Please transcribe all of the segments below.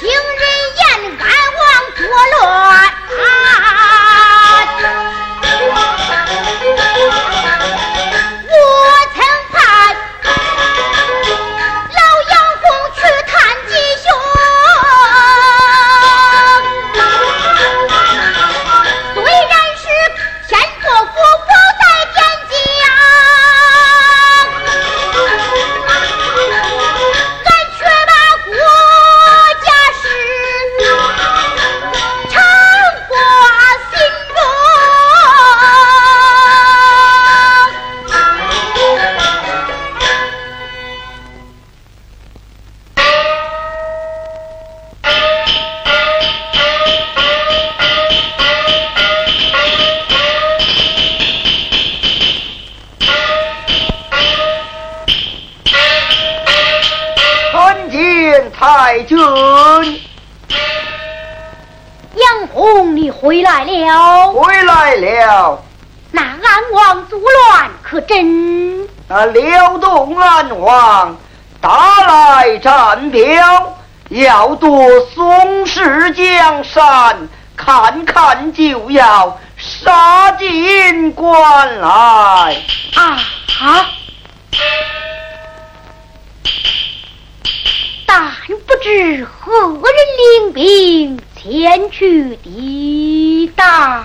听人言俺王作龙那辽东安王打来战表，要夺宋氏江山，看看就要杀进关来啊啊！但不知何人领兵前去抵挡。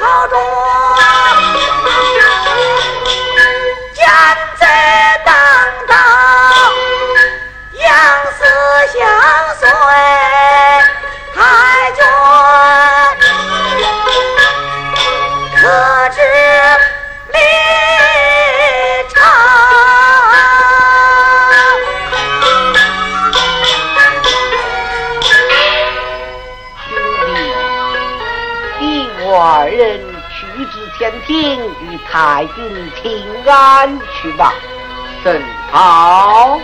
太三去吧正好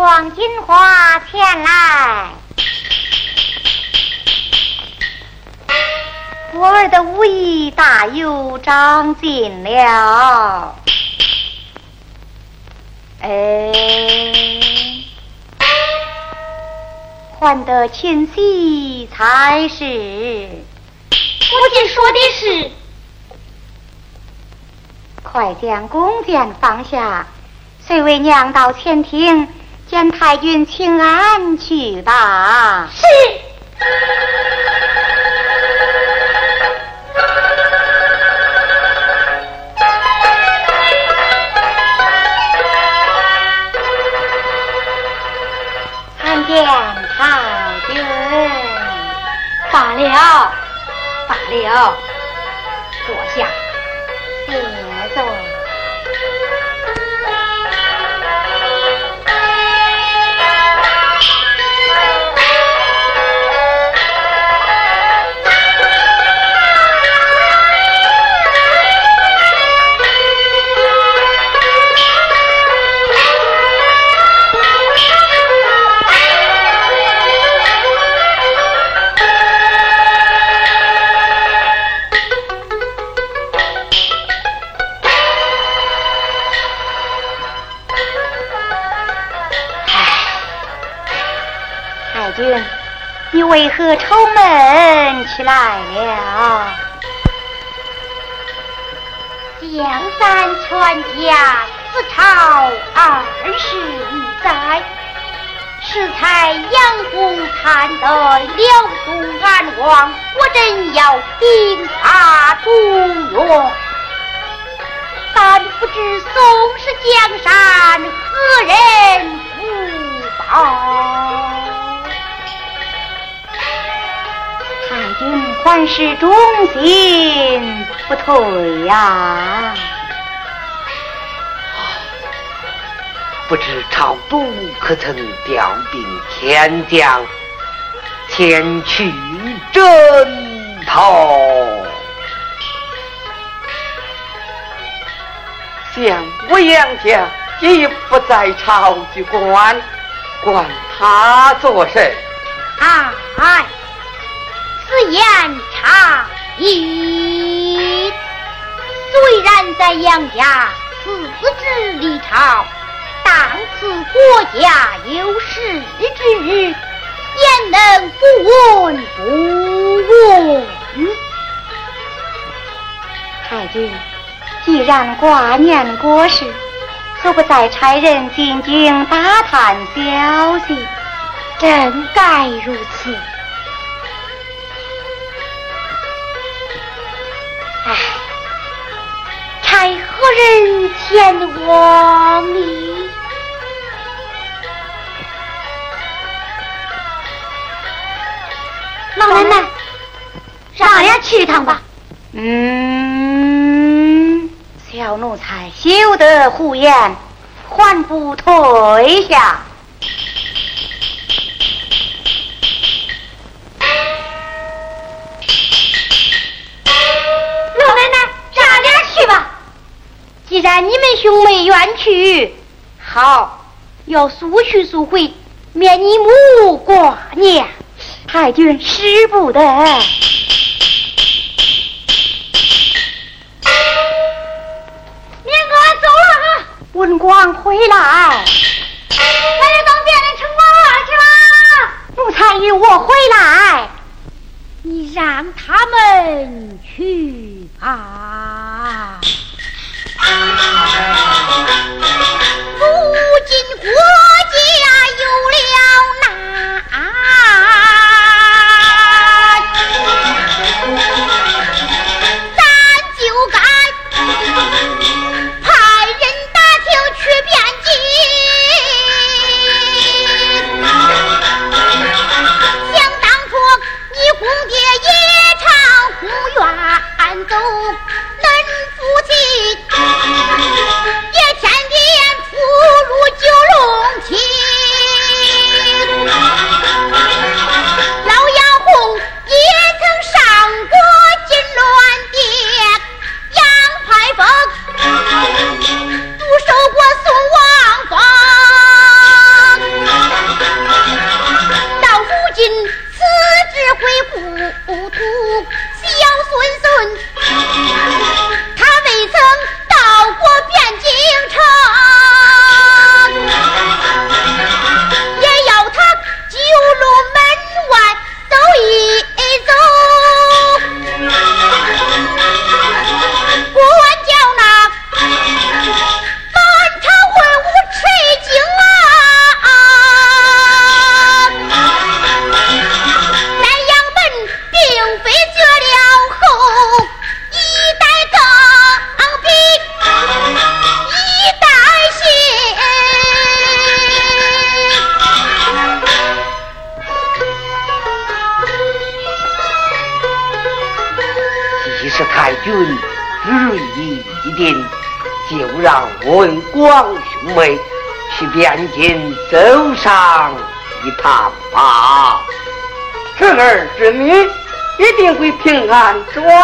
黄金花前来，我儿的武艺大有长进了。哎，换得清晰才是。父亲说的是，快将弓箭放下，随为娘到前厅。见太君请安去吧。是。参见太君。罢了，罢了，坐下。谢坐。为何愁闷起来了？江山全家自朝二十余载，适才杨公贪得辽东安王，我真要兵发中原，但不知宋氏江山何人辅保？君还是忠心不退呀！啊不知朝督可曾调兵天将前去征讨？想我杨家已不在朝局官，管他做甚？啊哎。此言差矣。虽然在杨家辞职离朝，当此国家有事之日，焉能不闻不问？太君，既然挂念国事，何不再差人进京打探消息？真该如此。何人前往你？老奶奶，让俺俩去一趟吧。嗯，小奴才休得胡言，还不退下？既然你们兄妹愿去，好，要速去速回，免你母挂念。太君使不得。明哥走了啊！文广回来，来了当殿的城隍去了。奴才与我回来，你让他们去吧。如今国家有了难咱就该派人打听去边境想当初你公爹也常公远走恁父亲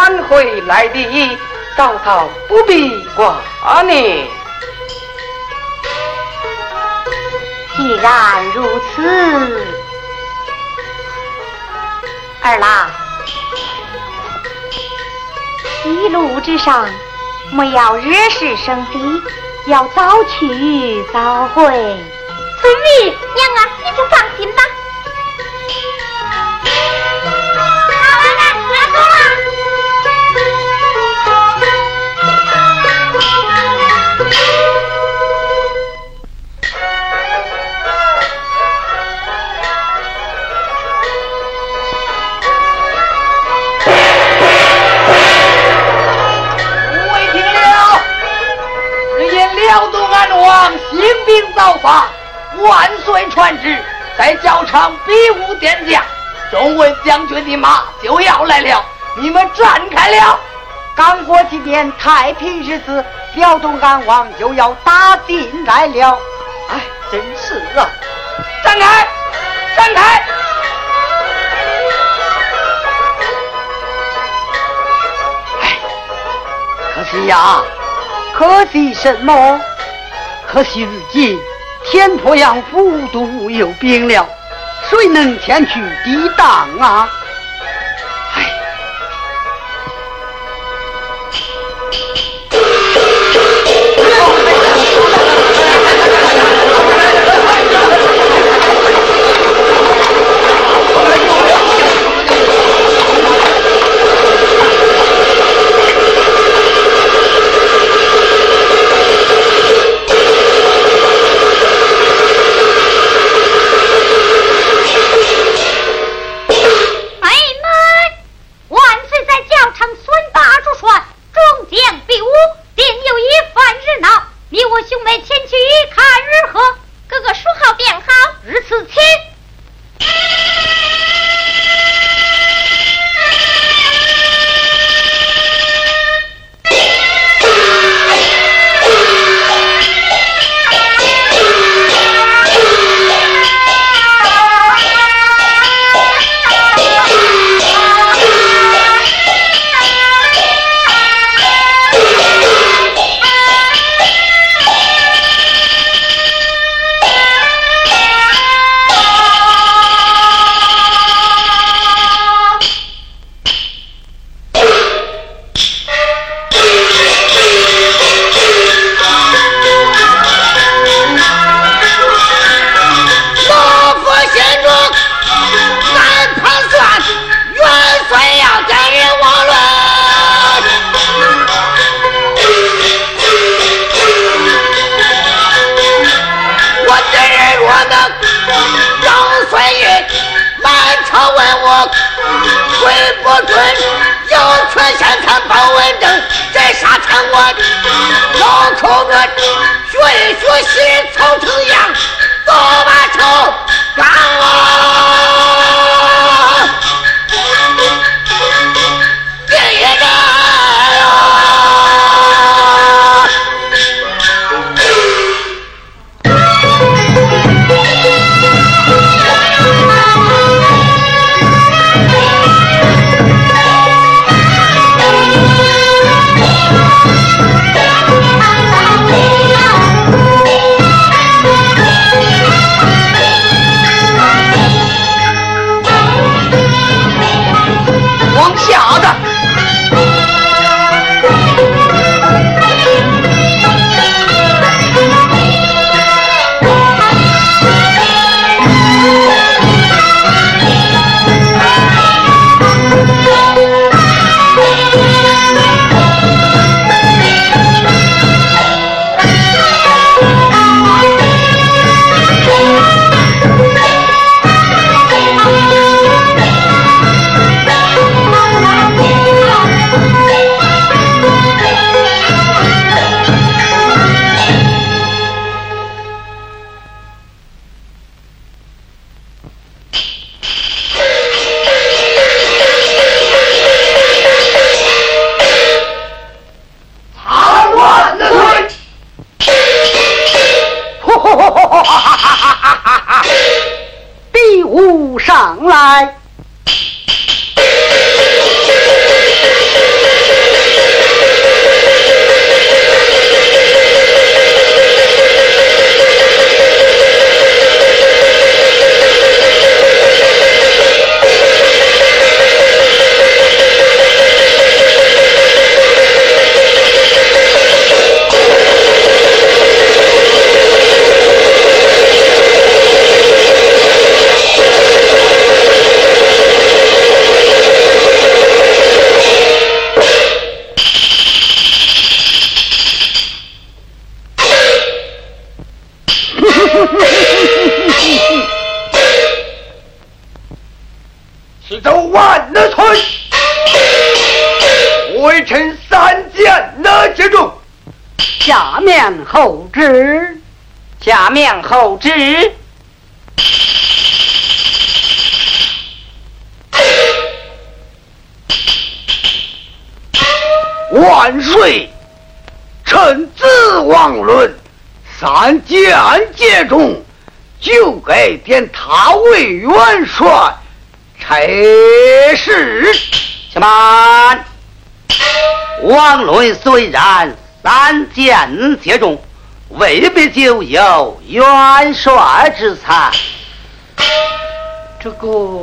转回来的，嫂嫂不必挂念。既然如此，二郎，一路之上莫要惹是生非，要早去早回。孙女，娘啊，你就放心吧。造法，万岁传旨，在教场比武殿下，众位将军的马就要来了，你们站开了。刚过几年太平日子，辽东安王就要打进来了。哎，真是啊！站开，站开！哎，可惜呀，可惜什么？可惜如今。天鄱阳府都有兵了，谁能前去抵挡啊？面后旨。万岁！臣子王伦三箭接中，就该点他为元帅差事。且慢，王伦虽然。三箭接中，未必就有元帅之才。这个，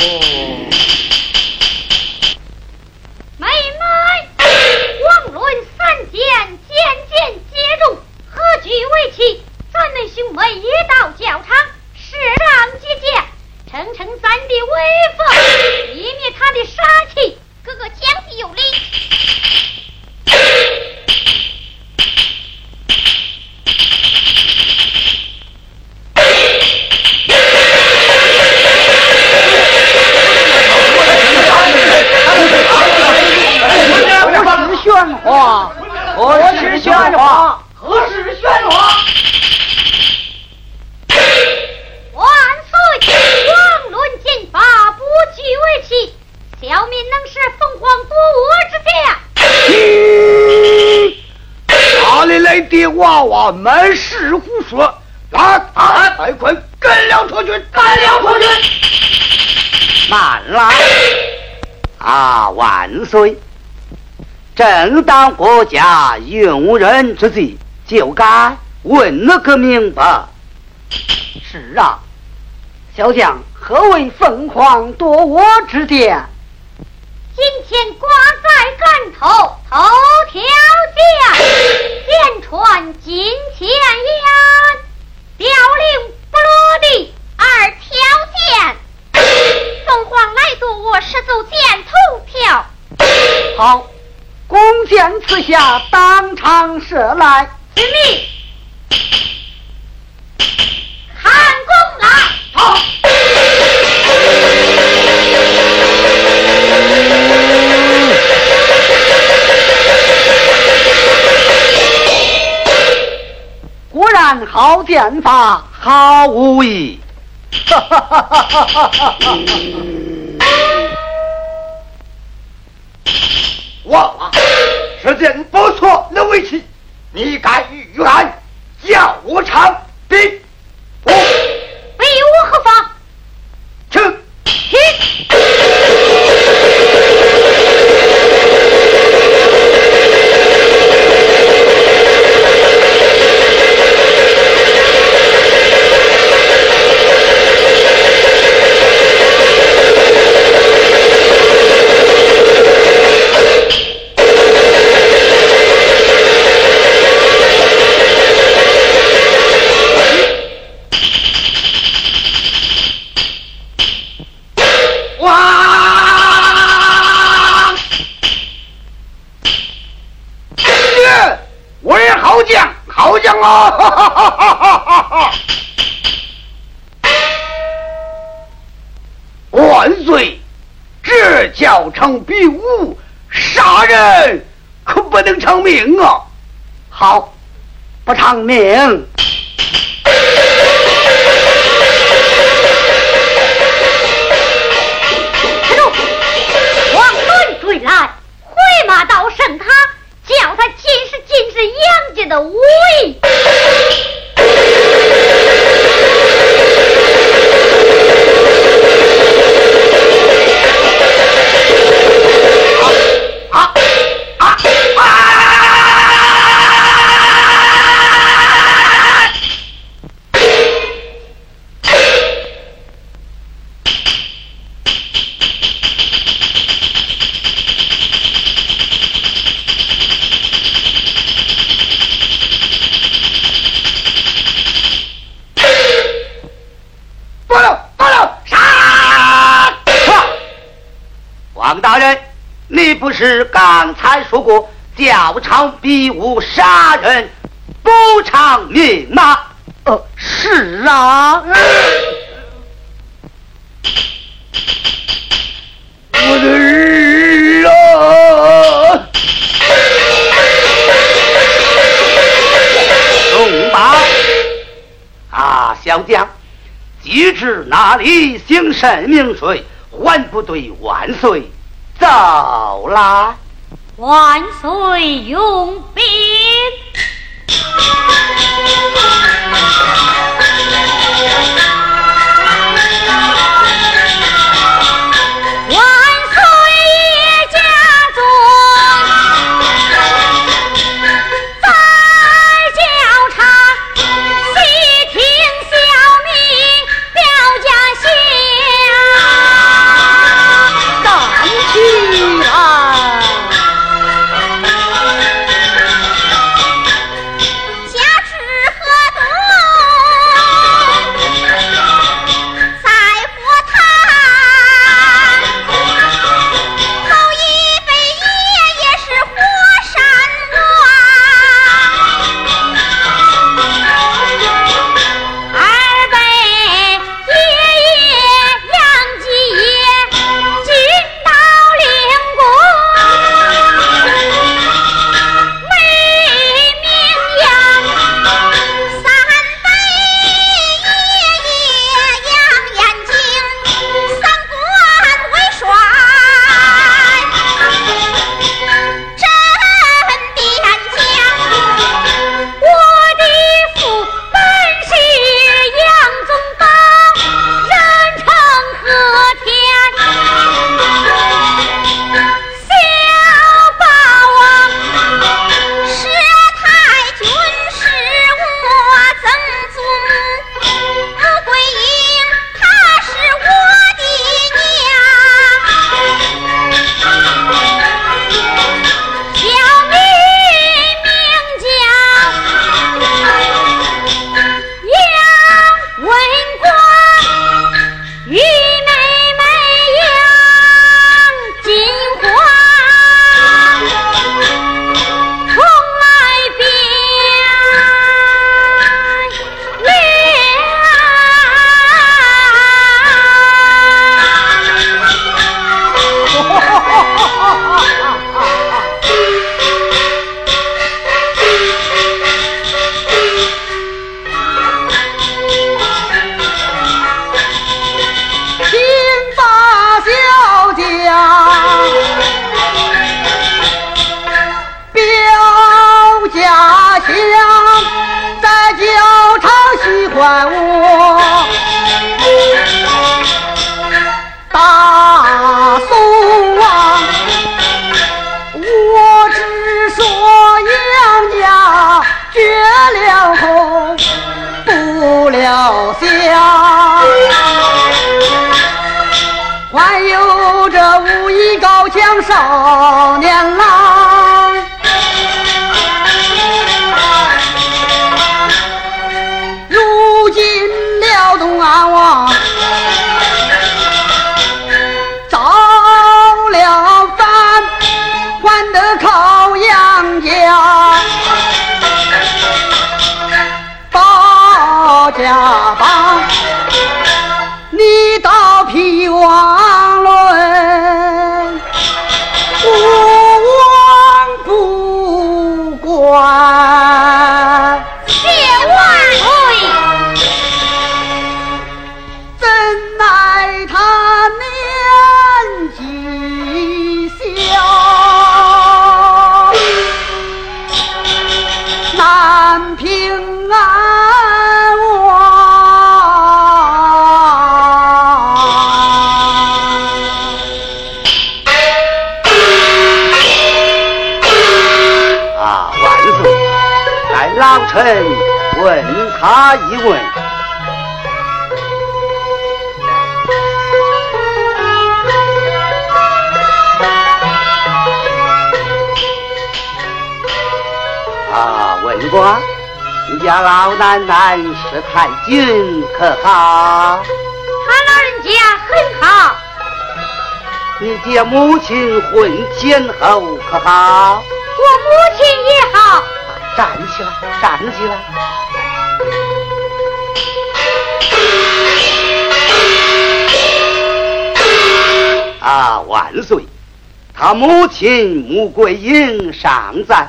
对！正当国家用人之际，就该问了个明白。是啊，小将何为凤凰夺我之殿？今天挂在竿头，头条下，剑穿金钱眼，凋零不落地二条剑。凤凰来夺我十足箭头条。好。弓箭刺下，当场射来。遵命，看弓来。好。果然好剑法，好武艺。哈哈哈哈哈哈！哇，这件不错，能为奇，你敢与俺，叫我长兵，比武，杀人可不能偿命啊！好，不偿命。站住！王伦追来，回马到圣塔，叫他尽是尽是杨家的威是刚才说过教场比武杀人不偿命吗？呃，是啊。我的儿啊！龙宝啊，小将，即至那里行神明水，还不对万岁走啦。万岁用兵。皮他一问。啊，问官，你家老奶奶是太君可好？他老人家很好，你爹母亲婚前后可好？我母亲也好。站起来，站起来！啊，万岁！他母亲穆桂英尚在，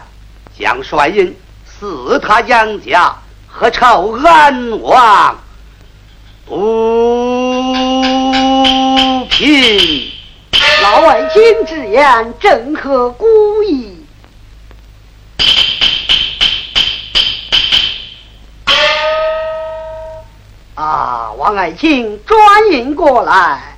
将帅印赐他杨家，何愁安亡不平？老外卿之言，正合古意。啊，王爱卿，转印过来。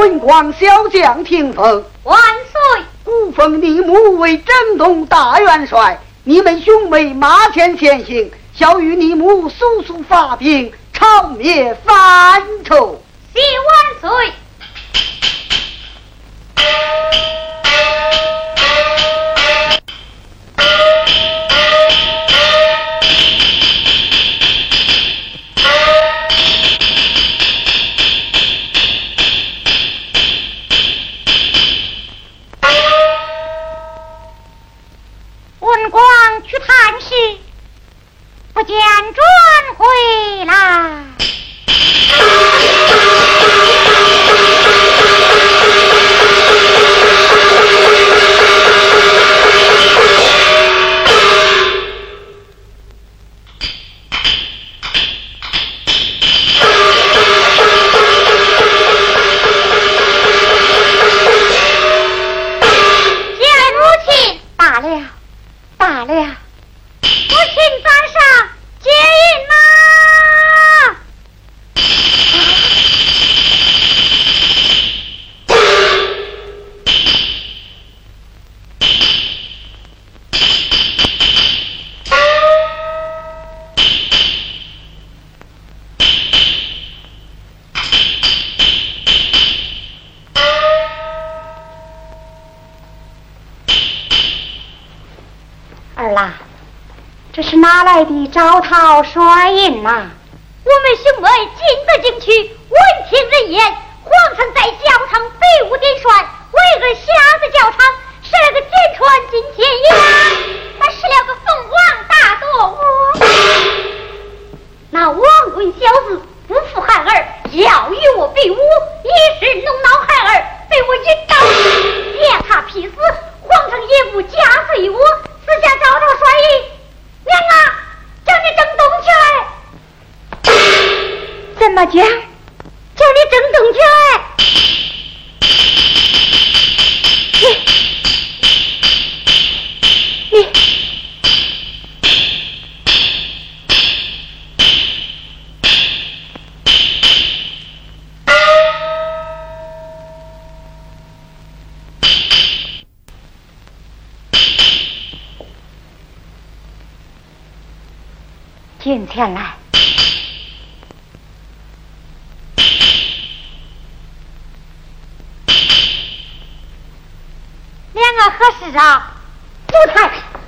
文广小将听奉，万岁！古封你母为征东大元帅，你们兄妹马前前行，小与你母速速发兵，朝灭反仇。谢万岁！儿啦，这是哪来的招讨帅印呐？我们兄妹进得进去，闻听人言，皇上在教堂北屋点帅，为个瞎子教堂，设了个简传进天阳，他使了个凤凰大舵窝。那王贵小子不服孩儿，要与我比武，一时弄恼孩儿，被我一刀将他劈死，皇上也不加罪我，私下找找帅印。娘啊，叫你正动起来！怎么讲？叫你正动起来！进前来，两个何事啊？不太。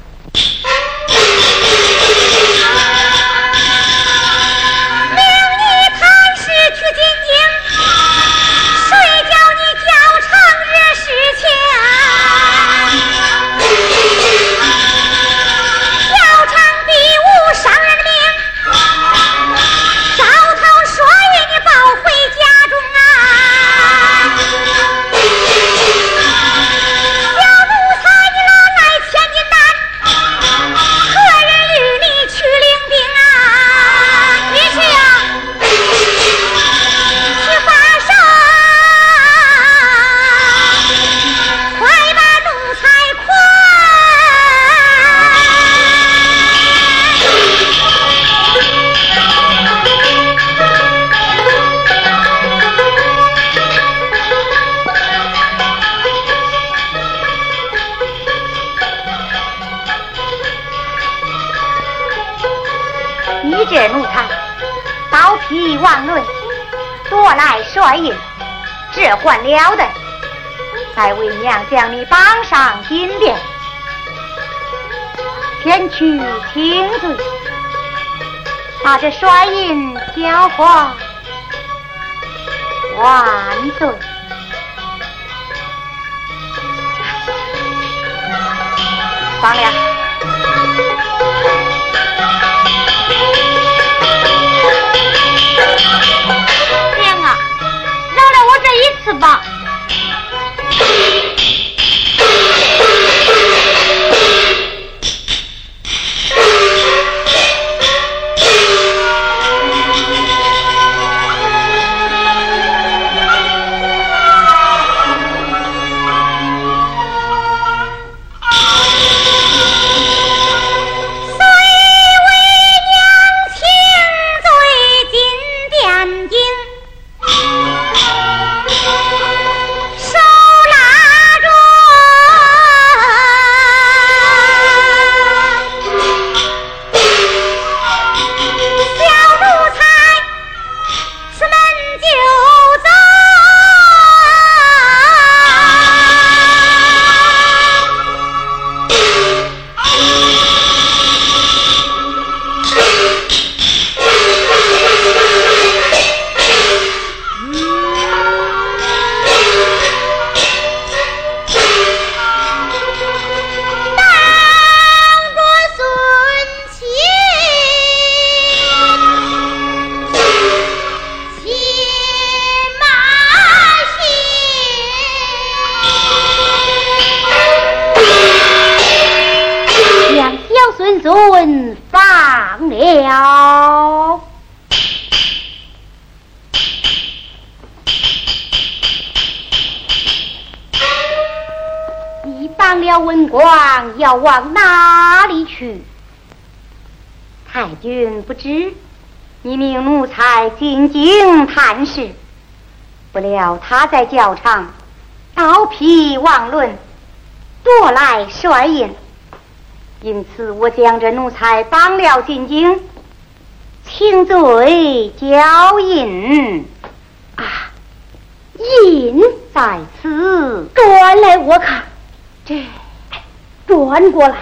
换了的，再为娘将你绑上金链，先去请罪，把这衰印交还。万岁！放了。是吧。君不知，你命奴才进京探视，不料他在教场刀劈王伦，夺来帅印，因此我将这奴才绑了进京，请罪交印。啊，印在此，转来我看，这。转过来。